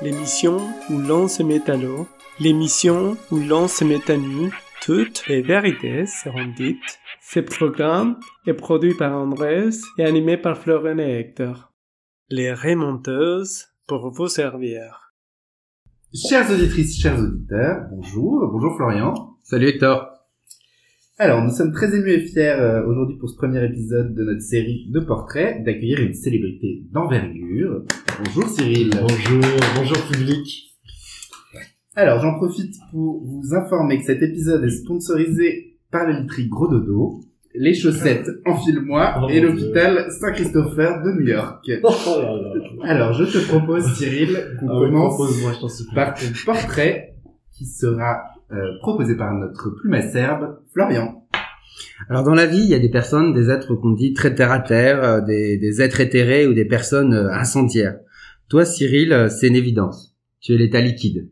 l'émission où l'on se met à l'eau, l'émission où l'on se met à nu, toutes les vérités seront dites. Ce programme est produit par Andrés et animé par Florent et Hector. Les remonteuses pour vous servir. Chères auditrices, chers auditeurs, bonjour, bonjour Florian. Salut Hector. Alors, nous sommes très émus et fiers euh, aujourd'hui pour ce premier épisode de notre série de portraits d'accueillir une célébrité d'envergure. Bonjour Cyril. Bonjour, bonjour public. Alors, j'en profite pour vous informer que cet épisode est sponsorisé par la literie Gros Dodo, les chaussettes Enfile-moi Oh et l'hôpital Saint-Christopher de New York. Oh là là. Alors, je te propose Cyril qu'on Ah ouais, commence je par ton portrait qui sera euh, proposé par notre plume acerbe, Florian. Alors dans la vie, il y a des personnes, des êtres qu'on dit très terre à terre, euh, des, êtres éthérés ou des personnes euh, incendiaires. Toi, Cyril, c'est une évidence. Tu es l'état liquide.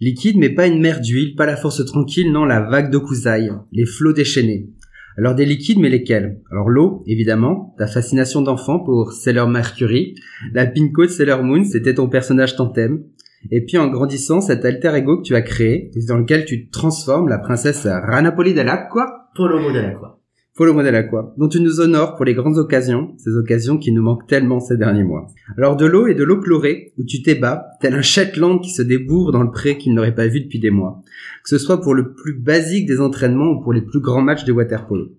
Liquide, mais pas une mer d'huile, pas la force tranquille, non, la vague de cousaille, les flots déchaînés. Alors des liquides, mais lesquels? Alors l'eau, évidemment, ta fascination d'enfant pour Sailor Mercury, la pinko de Sailor Moon, c'était ton personnage tantème. Et puis en grandissant, cet alter ego que tu as créé, dans lequel tu transformes la princesse Ranapoli quoi Polo modèle quoi. Follow modèle à quoi dont tu nous honores pour les grandes occasions, ces occasions qui nous manquent tellement ces derniers mois. Alors de l'eau et de l'eau chlorée, où tu t'ébats, tel un Shetland qui se débourre dans le pré qu'il n'aurait pas vu depuis des mois. Que ce soit pour le plus basique des entraînements ou pour les plus grands matchs de waterpolo.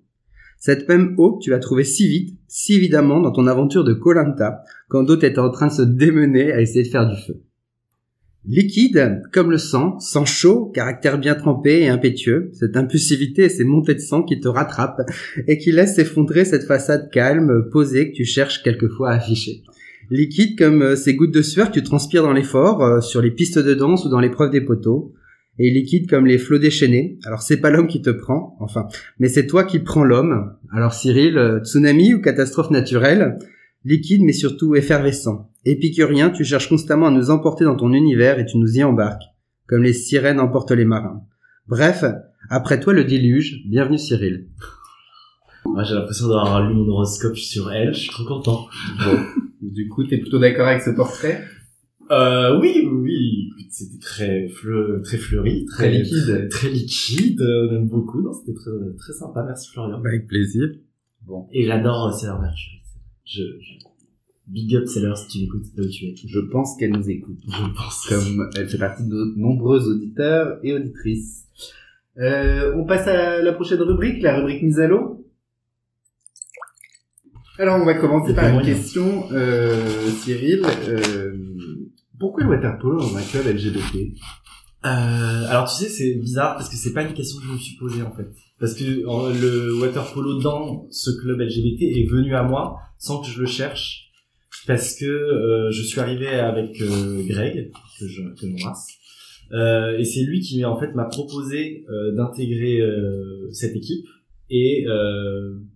Cette même eau que tu as trouvée si vite, si évidemment dans ton aventure de Colanta, quand d'autres étaient en train de se démener à essayer de faire du feu. Liquide, comme le sang, sang chaud, caractère bien trempé et impétueux, cette impulsivité et ces montées de sang qui te rattrapent et qui laissent s'effondrer cette façade calme, posée que tu cherches quelquefois à afficher. Liquide comme euh, ces gouttes de sueur que tu transpires dans l'effort, euh, sur les pistes de danse ou dans l'épreuve des poteaux. Et liquide comme les flots déchaînés. Alors c'est pas l'homme qui te prend, enfin, mais c'est toi qui prends l'homme. Alors Cyril, euh, tsunami ou catastrophe naturelle? Liquide mais surtout effervescent. Épicurien, tu cherches constamment à nous emporter dans ton univers et tu nous y embarques, comme les sirènes emportent les marins. Bref, après toi le déluge, bienvenue Cyril. Moi j'ai l'impression d'avoir lu mon horoscope sur elle, je suis trop content. Bon, du coup, t'es plutôt d'accord avec ce portrait? Euh, oui, oui, c'était très fleu, très fleuri, très, Très liquide. très, très liquide, on aime beaucoup, non, c'était très, très sympa, merci Florian. Avec plaisir. Bon, Et j'adore euh, Sailor Mercury. Je, je, big up Sailor si tu l'écoutes, là où tu es. je pense qu'elle nous écoute, Je pense. comme elle fait partie de nos nombreux auditeurs et auditrices. Euh, on passe à la prochaine rubrique, la rubrique mise à l'eau. Alors, on va commencer par une moyen. question, euh, Cyril. Euh, pourquoi le waterpolo dans un club LGBT Euh, alors tu sais, c'est bizarre parce que c'est pas une question que je me suis posée en fait. Parce que le water polo dans ce club LGBT est venu à moi sans que je le cherche. Parce que euh, je suis arrivé avec euh, Greg, que je que j'embrasse. Euh, et c'est lui qui en fait m'a proposé d'intégrer cette équipe. Et,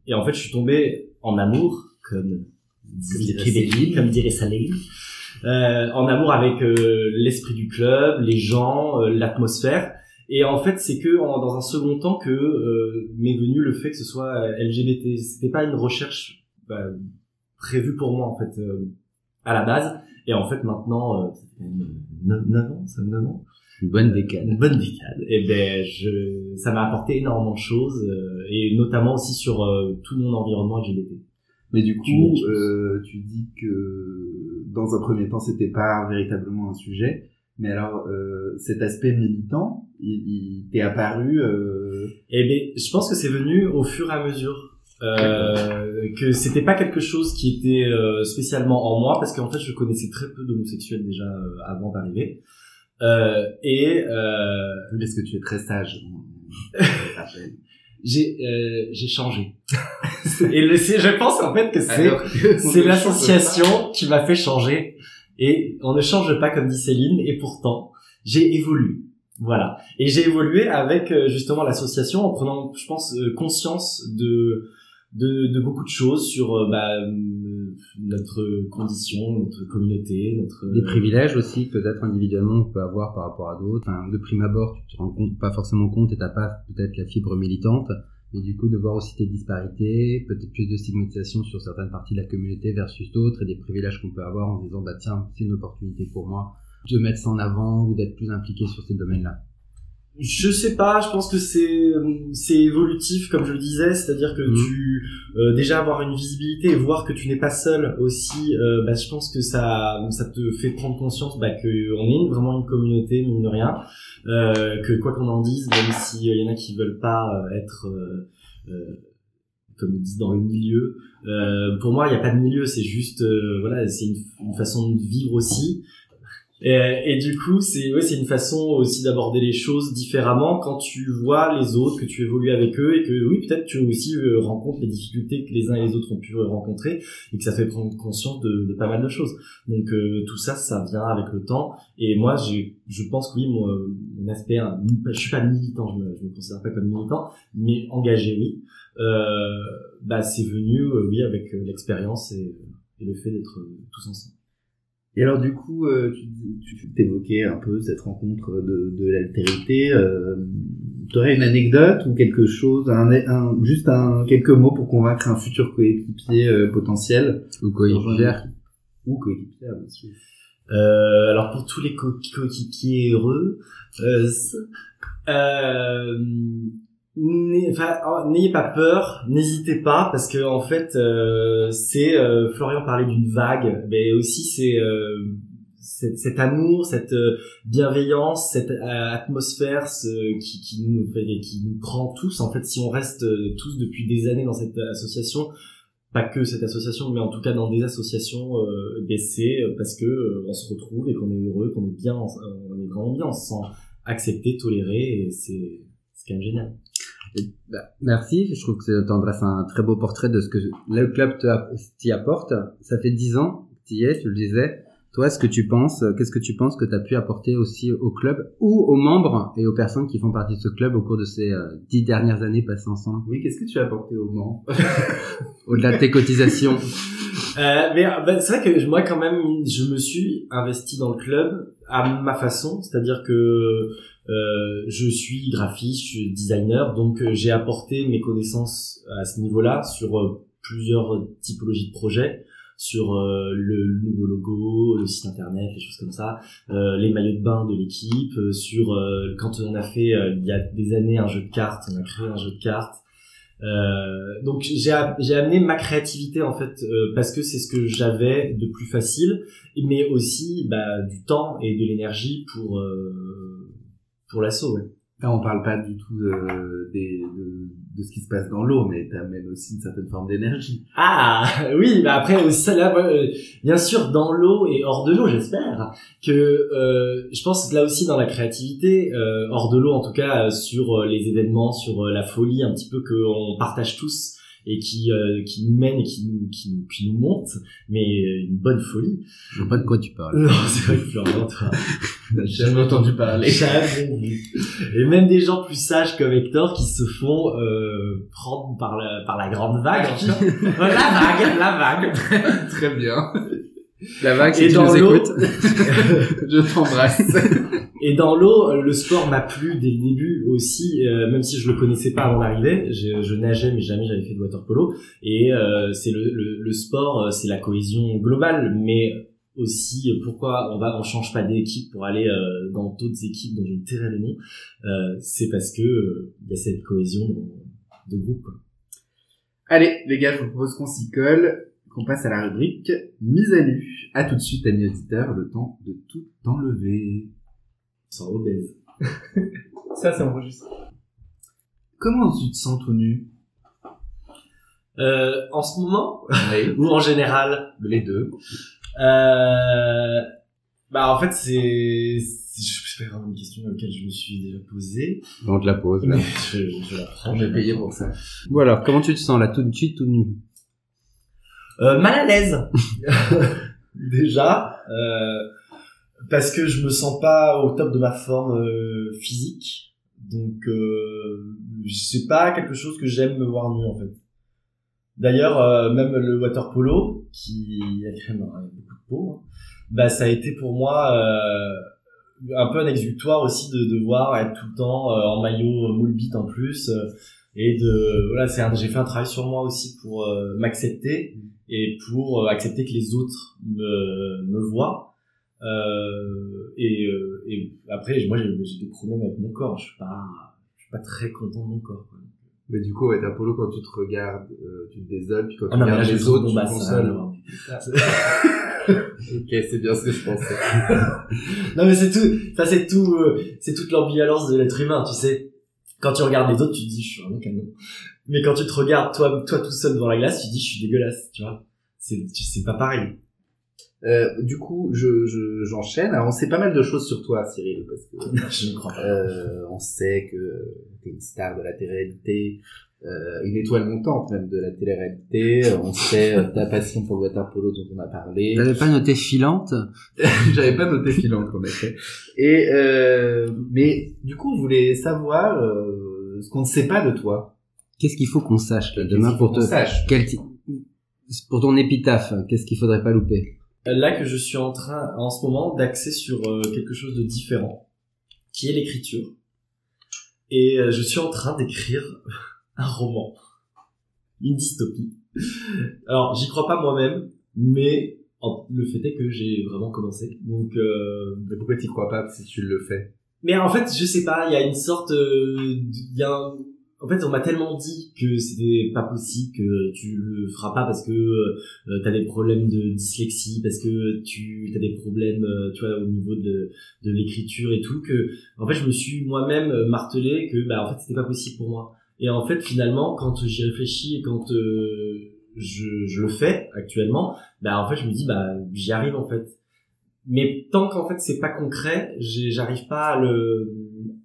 et en fait, je suis tombé en amour, comme dirait comme dirait Saline, euh, en amour avec euh, l'esprit du club, les gens, euh, l'atmosphère. Et en fait, c'est que en- dans un second temps que euh, m'est venu le fait que ce soit euh, LGBT. C'était pas une recherche bah, prévue pour moi en fait euh, à la base. Et en fait, maintenant, euh, ça fait quand même 9, ans, ça fait 9 ans. Une bonne décade. Une bonne décade. Et ben, je, ça m'a apporté énormément de choses, euh, et notamment aussi sur euh, tout mon environnement LGBT. Mais du coup, euh, tu dis que dans un premier temps, c'était pas véritablement un sujet. Mais alors, euh, cet aspect militant, il, il t'est apparu. Euh... Et ben, je pense que c'est venu au fur et à mesure. Euh, que c'était pas quelque chose qui était euh, spécialement en moi parce qu'en fait je connaissais très peu d'homosexuels déjà euh, avant d'arriver euh, et euh, Parce que tu es très sage. j'ai euh, j'ai changé et le, je pense en fait que c'est c'est l'association qui m'a fait changer. Et on ne change pas comme dit Céline. Et pourtant, j'ai évolué. Voilà. Et j'ai évolué avec euh, justement l'association en prenant, je pense, euh, conscience de, de de beaucoup de choses sur euh, bah, notre condition, notre communauté, notre Des privilèges aussi, peut-être individuellement, on peut avoir par rapport à d'autres. Enfin, de prime abord, tu te rends compte, pas forcément compte et t'as pas peut-être la fibre militante. Mais du coup, de voir aussi des disparités, peut-être plus de stigmatisation sur certaines parties de la communauté versus d'autres et des privilèges qu'on peut avoir en disant, bah tiens, c'est une opportunité pour moi de mettre ça en avant ou d'être plus impliqué sur ces domaines-là Je sais pas, je pense que c'est c'est évolutif comme je le disais, c'est-à-dire que Mhm. tu euh, déjà avoir une visibilité et voir que tu n'es pas seul aussi, euh, bah, je pense que ça ça te fait prendre conscience bah, que on est une- vraiment une communauté mine de rien, euh, que quoi qu'on en dise, même s'il y en a qui veulent pas euh, être euh, euh, comme ils disent dans le milieu, euh, pour moi il n'y a pas de milieu, c'est juste euh, voilà c'est une, une façon de vivre aussi. Et, et du coup, c'est ouais, c'est une façon aussi d'aborder les choses différemment quand tu vois les autres, que tu évolues avec eux et que oui, peut-être tu aussi euh, rencontres les difficultés que les uns et les autres ont pu euh, rencontrer et que ça fait prendre conscience de, de pas mal de choses. Donc euh, tout ça, ça vient avec le temps. Et moi, j'ai, je pense que oui, mon, mon aspect, hein, je suis pas militant, je me, je me considère pas comme militant, mais engagé, oui. Euh, bah c'est venu, euh, oui, avec euh, l'expérience et, le fait d'être euh, tous ensemble. Et alors du coup, euh, tu, t'évoquais un peu cette rencontre de, de l'altérité. Euh, tu aurais une anecdote ou quelque chose, un, un- juste un, quelques mots pour convaincre un futur coéquipier euh, potentiel? Ou coéquipière ou coéquipière, bien sûr. Euh, alors pour tous les co- coéquipiers heureux, euh, euh, n'ayez pas peur, n'hésitez pas parce que en fait euh, c'est euh, Florian parlait d'une vague, mais aussi c'est euh, cet, amour, cette euh, bienveillance, cette euh, atmosphère ce- qui, qui nous qui nous prend tous en fait si on reste euh, tous depuis des années dans cette association pas que cette association, mais en tout cas dans des associations euh, d'essai, parce que on se retrouve et qu'on est heureux, qu'on est bien, on est on se sent accepté, toléré, et c'est c'est quand même génial. Bah, merci, je trouve que tu dresse un très beau portrait de ce que le club t'y apporte. Ça fait dix ans que tu y es, tu le disais. Toi, ce que tu penses, qu'est-ce que tu penses que tu as pu apporter aussi au club ou aux membres et aux personnes qui font partie de ce club au cours de ces euh, dix dernières années passées ensemble, Oui, qu'est-ce que tu as apporté au Mans au-delà de tes cotisations Euh, mais euh, bah, c'est vrai que moi quand même, je me suis investi dans le club à ma façon, c'est-à-dire que euh, je suis graphiste, je suis designer, donc euh, j'ai apporté mes connaissances à ce niveau-là sur euh, plusieurs typologies de projets sur le, nouveau logo, le site internet, les choses comme ça, les maillots de bain de l'équipe, sur quand on a fait il y a des années un jeu de cartes, on a créé un jeu de cartes. Donc j'ai amené ma créativité en fait parce que c'est ce que j'avais de plus facile, mais aussi bah, du temps et de l'énergie pour pour l'assaut. Ouais. Là, on parle pas du tout de, des- de, de ce qui se passe dans l'eau, mais t'amènes aussi une certaine forme d'énergie. Ah oui, bah après aussi, ça là, euh, bien sûr dans l'eau et hors de l'eau, j'espère que euh, je pense que là aussi dans la créativité, euh, hors de l'eau en tout cas euh, sur euh, les événements, sur la folie un petit peu qu'on partage tous et qui euh, qui nous mène et qui nous qui nous qui nous monte, mais euh, une bonne folie. Je vois pas de quoi tu parles. Non, c'est vrai que Florian, toi, J'ai jamais entendu parler. jamais vu. Et même des gens plus sages comme Hector qui se font euh, prendre par la par la grande vague. encore. la vague, la vague. Très bien. La vague, si Et tu dans nous l'eau- écoutes. Je t'embrasse. Et dans l'eau, le sport m'a plu dès le début aussi, euh, même si je le connaissais pas avant d'arriver. Je, je nageais, mais jamais j'avais fait de water polo. Et euh, c'est le, le, le sport, euh, c'est la cohésion globale, mais aussi pourquoi on va on change pas d'équipe pour aller euh, dans d'autres équipes dont je ne tairai le nom. Euh, c'est parce que il y a cette cohésion de, de groupe. Allez, les gars, je vous propose qu'on s'y colle, qu'on passe à la rubrique mise à nu. À tout de suite, amis auditeurs, le temps de tout enlever. Sans obèse. Ça, c'est enregistré. Comment tu te sens tout nu? Euh, en ce moment? Oui. ou en général? Les deux. Euh, bah en fait c'est, je sais pas vraiment une question à laquelle je me suis déjà posée, On te la pose, là. je, je la prends. La payé pour ça. Bon alors, comment tu te sens là, tout de suite, tout nu? Euh, mal à l'aise déjà euh, parce que je me sens pas au top de ma forme euh, physique, donc euh, c'est pas quelque chose que j'aime me voir nu en fait. D'ailleurs, euh, même le water polo, qui a quand même hein, beaucoup de peau, hein, bah ça a été pour moi euh, un peu un exutoire aussi de devoir être tout le temps en maillot moule bite en plus et de voilà c'est un- j'ai fait un travail sur moi aussi pour euh, m'accepter et pour accepter que les autres me, me voient Euh, et, euh, et après, moi, j'ai des problèmes avec mon corps. Je suis pas, je suis pas très content de mon corps. quoi. Mais du coup, ouais, Apollo, quand tu te regardes, euh, tu te désoles, puis quand Ah tu non, mais là, regardes je les autres, bon, tu bah, te ça, consoles. alors. ok, c'est bien ce que je pensais. non mais c'est tout ça c'est tout euh, c'est toute l'ambivalence de l'être humain tu sais quand tu regardes les autres tu te dis je suis vraiment canon mais quand tu te regardes toi toi tout seul devant la glace tu te dis je suis dégueulasse tu vois c'est c'est pas pareil Euh, du coup, je, je, j'enchaîne. Alors, on sait pas mal de choses sur toi, Cyril, parce que je ne crois pas euh, on sait que t'es une star de la télé-réalité, euh, une étoile montante même de la télé-réalité. Euh, On sait euh, ta passion pour le water polo dont on a parlé. T'avais pas noté filante J'avais pas noté filante en effet. Et euh, mais du coup, on voulait savoir euh, ce qu'on ne sait pas de toi. Qu'est-ce qu'il faut qu'on sache là, demain pour te sache? quel pour ton épitaphe Qu'est-ce qu'il faudrait pas louper? Là que je suis en train en ce moment d'axer sur euh, quelque chose de différent qui est l'écriture. Et euh, je suis en train d'écrire un roman. Une dystopie. Alors j'y crois pas moi-même mais le fait est que j'ai vraiment commencé. Donc euh, Mais pourquoi t'y crois pas si tu le fais? Mais en fait, je sais pas, il y a une sorte, euh, il y a un- en fait, on m'a tellement dit que c'était pas possible, que tu le feras pas parce que euh, t'as des problèmes de dyslexie, parce que tu as des problèmes, euh, tu vois, au niveau de, de l'écriture et tout, que en fait, je me suis moi-même euh, martelé que bah en fait, c'était pas possible pour moi. Et en fait, finalement, quand j'y réfléchis et quand euh, je, je le fais actuellement, bah en fait, je me dis bah j'y arrive en fait mais tant qu'en fait c'est pas concret j'arrive pas à le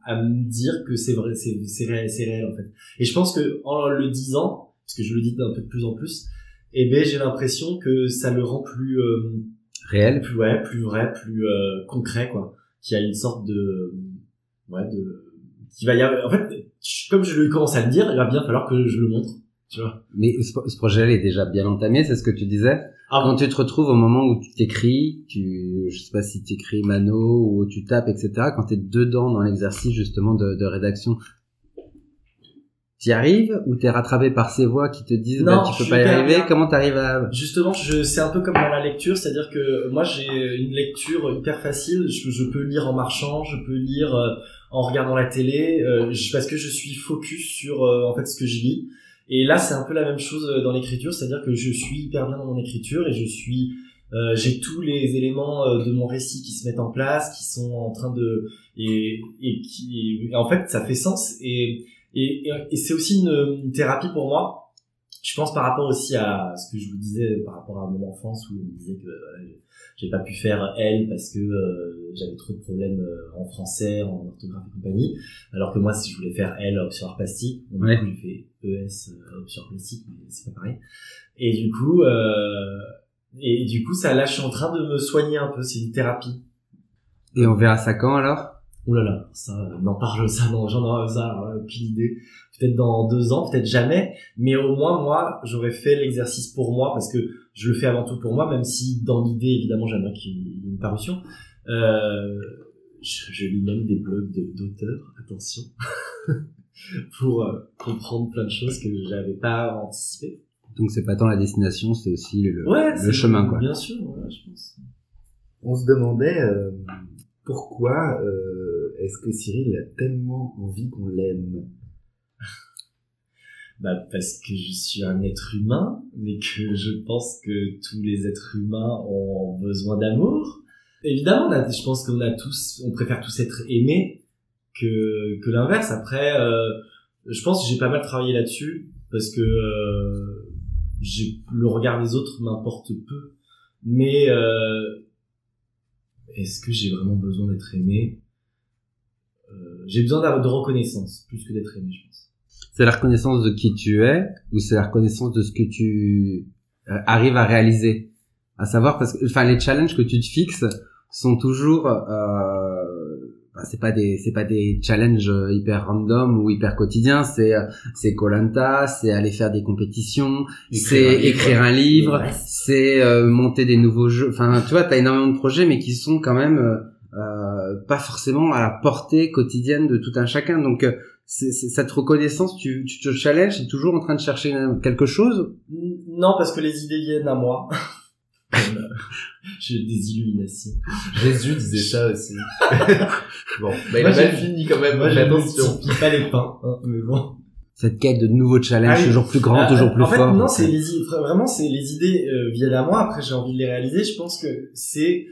à me dire que c'est vrai c'est c'est réel, c'est réel en fait. Et je pense que en le disant parce que je le dis d'un peu de plus en plus et ben j'ai l'impression que ça le rend plus euh, Réel. plus ouais plus vrai plus euh, concret quoi. Qu'il y a une sorte de ouais de qui va y avoir en fait comme je commence à le dire il va bien falloir que je le montre tu vois. Mais ce, ce projet-là est déjà bien entamé, c'est ce que tu disais? Ah, Quand tu te retrouves au moment où tu t'écris, tu, je sais pas si tu écris mano ou tu tapes, etc. Quand tu es dedans dans l'exercice justement de, de rédaction, t'y arrives ou t'es rattrapé par ces voix qui te disent Non, bah, tu peux pas y arriver? bien. Comment t'arrives à Justement, je, c'est un peu comme dans la lecture, c'est-à-dire que moi j'ai une lecture hyper facile. Je, je peux lire en marchant, je peux lire euh, en regardant la télé, euh, je- parce que je suis focus sur euh, en fait ce que je lis. Et là, c'est un peu la même chose euh, dans l'écriture, c'est-à-dire que je suis hyper bien dans mon écriture et je suis, euh, j'ai tous les éléments euh, de mon récit qui se mettent en place, qui sont en train de et et qui et en fait ça fait sens et et, et, c'est aussi une, une thérapie pour moi je pense par rapport aussi à ce que je vous disais par rapport à mon enfance où on me disait que voilà, j'ai pas pu faire L parce que euh, j'avais trop de problèmes euh, en français, en orthographe et compagnie. Alors que moi, si je voulais faire L option art plastique, bon, Ouais. du coup j'ai fait ES euh, option art plastique, mais c'est pas pareil. Et du coup, euh, et du coup, ça là, je suis en train de me soigner un peu. C'est une thérapie. Et on verra ça quand alors? Ouh là là, ça, n'en parle ça, non, j'en ai ça, euh, aucune idée. Peut-être dans deux ans, peut-être jamais. Mais au moins, moi, j'aurais fait l'exercice pour moi parce que je le fais avant tout pour moi, même si dans l'idée, évidemment, j'aimerais qu'il y ait une parution. Euh, je, je lis même des blogs de- d'auteurs, attention, pour euh, comprendre plein de choses que j'avais pas anticipées. Donc c'est pas tant la destination, c'est aussi le, Ouais, le c'est- chemin quoi. Bien sûr, ouais, je pense. On se demandait euh, pourquoi euh, est-ce que Cyril a tellement envie qu'on l'aime? Bah parce que je suis un être humain, mais que je pense que tous les êtres humains ont besoin d'amour. Évidemment, je pense qu'on a tous, on préfère tous être aimés que l'inverse. Après, euh, je pense que j'ai pas mal travaillé là-dessus parce que euh, le regard des autres m'importe peu. Mais euh, est-ce que j'ai vraiment besoin d'être aimé? J'ai besoin de reconnaissance plus que d'être aimé, je pense. C'est la reconnaissance de qui tu es ou c'est la reconnaissance de ce que tu euh, arrives à réaliser? À savoir parce que enfin les challenges que tu te fixes sont toujours euh, bah, c'est pas des c'est pas des challenges euh, hyper random ou hyper quotidiens, c'est euh, c'est Colanta, c'est aller faire des compétitions, c'est écrire un livre, c'est euh, monter des nouveaux jeux. Enfin, tu vois, t'as énormément de projets, mais qui sont quand même euh, euh, pas forcément à la portée quotidienne de tout un chacun. Donc, euh, c'est c'est- cette reconnaissance, tu, tu te challenges, tu es toujours en train de chercher quelque chose? Non, parce que les idées viennent à moi. J'ai des illuminations. Jésus disait ça aussi. bon, bah, il Moi, a mal j'ai- fini quand même. Moi, je attention. multiplie pas les pains, hein, mais bon. Cette quête de nouveaux challenges, Ah oui. toujours plus grand, Ah, toujours plus en fait, fort. non, c'est les i- vraiment c'est les idées euh, viennent à moi. Après, j'ai envie de les réaliser. Je pense que c'est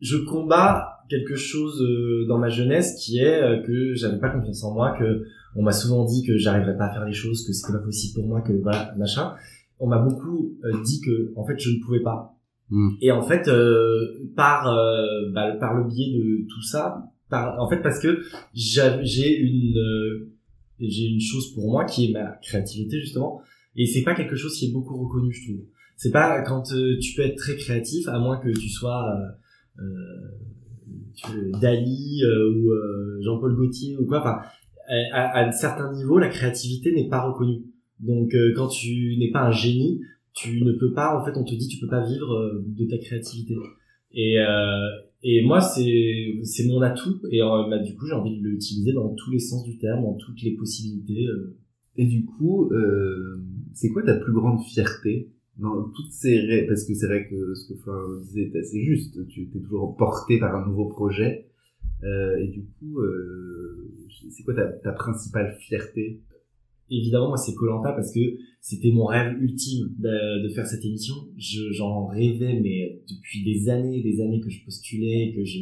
je combats quelque chose euh, dans ma jeunesse qui est euh, que j'avais pas confiance en moi, que on m'a souvent dit que j'arriverais pas à faire les choses, que c'était pas possible pour moi, que voilà machin. On m'a beaucoup euh, dit que en fait je ne pouvais pas. Hmm. Et en fait euh, par euh, bah, par le biais de tout ça, par en fait parce que j'a- j'ai une euh, j'ai une chose pour moi qui est ma créativité justement et c'est pas quelque chose qui est beaucoup reconnu je trouve c'est pas quand euh, tu peux être très créatif à moins que tu sois euh, euh, Dali euh, ou euh, Jean-Paul Gaultier ou quoi enfin à, à un certain niveau la créativité n'est pas reconnue. Donc euh, quand tu n'es pas un génie tu ne peux pas en fait on te dit tu peux pas vivre euh, de ta créativité. Et euh, et moi c'est c'est mon atout et euh, bah, du coup j'ai envie de l'utiliser dans tous les sens du terme dans toutes les possibilités euh. Et du coup, euh, c'est quoi ta plus grande fierté? Dans toutes ces ré- parce que c'est vrai que ce que Florian disait est assez juste. Tu es toujours porté par un nouveau projet. Euh, et du coup, euh, c'est quoi ta, ta principale fierté? Évidemment moi c'est Colanta parce que c'était mon rêve ultime de, de faire cette émission je j'en rêvais mais depuis des années des années que je postulais que je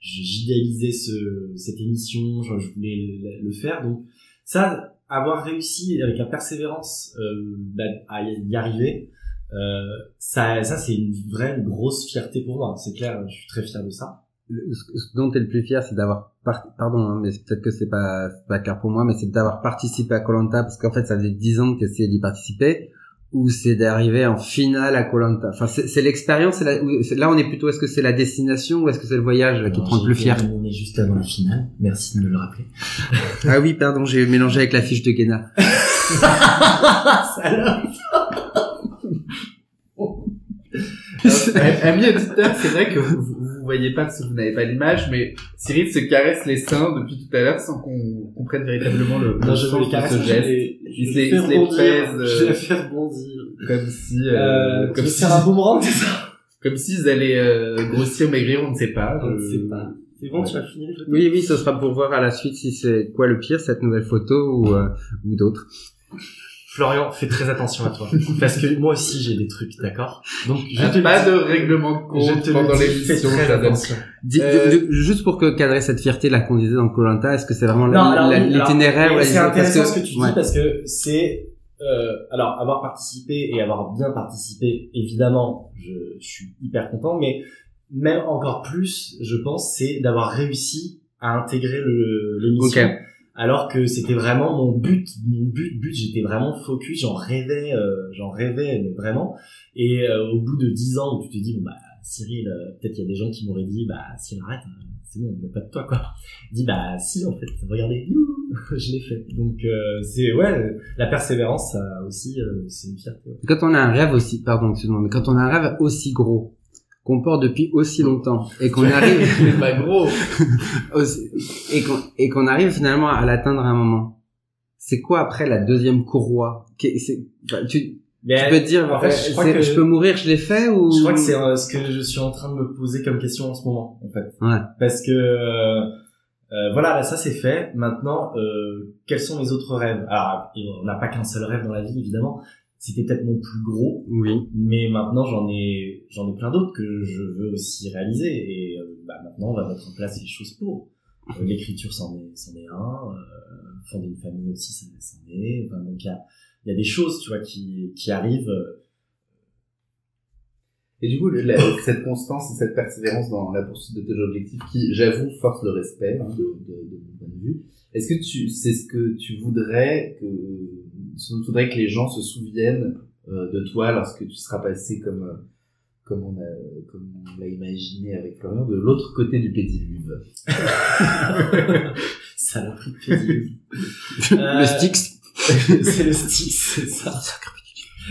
je- j'idéalisais ce cette émission genre, je voulais le, le faire donc ça avoir réussi avec la persévérance euh, bah, à y arriver ça ça c'est une vraie une grosse fierté pour moi c'est clair je suis très fier de ça Le- ce dont t'es le plus fier, c'est d'avoir par- pardon, hein, mais c'est peut-être que c'est pas, c'est pas clair pour moi, mais c'est d'avoir participé à Colanta parce qu'en fait, ça faisait dix ans que t'essayais d'y participer, ou c'est d'arriver en finale à Colanta. Enfin, c'est c'est l'expérience. la- Là, on est plutôt. Est-ce que c'est la destination ou est-ce que c'est le voyage qui te rend le plus fier éliminé juste avant le final merci de me le rappeler Ah oui, pardon, j'ai mélangé avec la fiche de Guéna. Salope. Amis auditeurs, c'est vrai que vous, vous, voyez pas parce que vous n'avez pas l'image, mais Cyril se caresse les seins depuis tout à l'heure sans qu'on comprenne véritablement le, le Non, je sens de ce je geste. Il je se les- se les rebondir, pèse, Je euh, les fais rebondir. Comme si, Euh, euh, tu comme si, un boomerang, c'est ça? comme s'ils allaient euh, grossir, maigrir, on ne sait pas. Je ne Je- sais pas. C'est bon, tu as fini les photos Oui, oui, ce sera pour voir à la suite si c'est quoi le pire, cette nouvelle photo ou, euh, ou d'autres. Florian, fais très attention à toi. Parce que moi aussi, j'ai des trucs, d'accord? Donc, je Ah, te pas de règlement de Je compte te pendant le dis, fais très attention. Dis- Euh, de- de- juste pour que cadrer cette fierté là qu'on disait dans Colanta, est-ce que c'est vraiment l'itinéraire C'est parce intéressant ce que tu ouais. dis parce que c'est euh, alors avoir participé et avoir bien participé, évidemment, je, je suis hyper content, mais même encore plus, je pense, c'est d'avoir réussi à intégrer le l'émission. Ok. Alors que c'était vraiment mon but, mon but, but, j'étais vraiment focus, j'en rêvais, euh, j'en rêvais, mais vraiment. Et euh, au bout de dix ans où tu te dis bon bah Cyril, euh, peut-être il y a des gens qui m'auraient dit bah Cyril arrête, euh, c'est bon, on veut pas de toi quoi. Dis bah si en fait, regardez, je l'ai fait. Donc euh, c'est ouais, la persévérance ça aussi euh, c'est une fierté. Quand on a un rêve aussi, pardon, excuse-moi, mais quand on a un rêve aussi gros, qu'on porte depuis aussi longtemps, et qu'on arrive, pas gros. et qu'on, et qu'on arrive finalement à l'atteindre à un moment, c'est quoi après la deuxième courroie? Tu, Mais tu peux te dire, en fait, euh, je crois c'est- que je peux mourir, je l'ai fait ou? Je crois que c'est euh, ce que je suis en train de me poser comme question en ce moment, en fait. Ouais. Parce que euh, euh, voilà, là, ça c'est fait. Maintenant, euh, quels sont mes autres rêves? Alors, on n'a pas qu'un seul rêve dans la vie, évidemment. C'était peut-être mon plus gros, Oui. mais maintenant j'en ai j'en ai plein d'autres que je veux aussi réaliser. Et euh, bah, maintenant, on va mettre en place les choses pour. Euh, L'écriture, c'en est un. Euh, fonder une famille aussi, c'en est. Donc il y a des choses, tu vois, qui arrivent. euh, Et du coup, la- cette constance et cette persévérance dans la poursuite de tes objectifs, qui, j'avoue, force le respect hein, de, mon point de vue. Est-ce que c'est ce que tu voudrais que, tu voudrais que les gens se souviennent de toi lorsque tu seras passé comme, comme on a, comme on l'a imaginé avec Florian, de l'autre côté du pédiluve. Saloperie de pédiluve. le Euh, Styx. c'est le stick, c'est ça.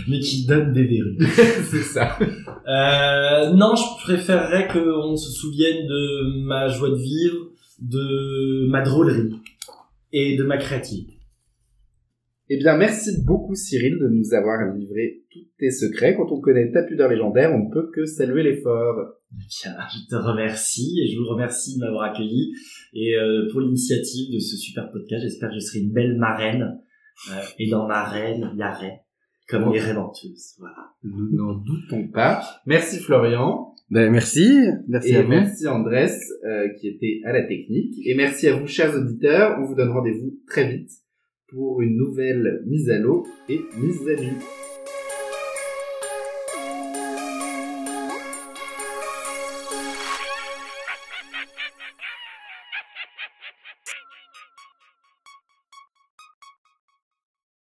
Mais qui donne des verrues. c'est ça. Euh, non, je préférerais qu'on se souvienne de ma joie de vivre, de ma drôlerie et de ma créativité. Eh bien, merci beaucoup Cyril de nous avoir livré tous tes secrets. Quand on connaît ta pudeur légendaire, on ne peut que saluer l'effort. Bien, je te remercie et je vous remercie de m'avoir accueilli et euh, pour l'initiative de ce super podcast. J'espère que je serai une belle marraine euh, et dans ma reine, il y a Ray, comme les. Voilà. Nous n'en doutons pas. Merci Florian. Ben, merci. Merci Et à vous. merci Andrés euh, qui était à la technique. Et merci à vous chers auditeurs. On vous donne rendez-vous très vite pour une nouvelle mise à l'eau et mise à nu.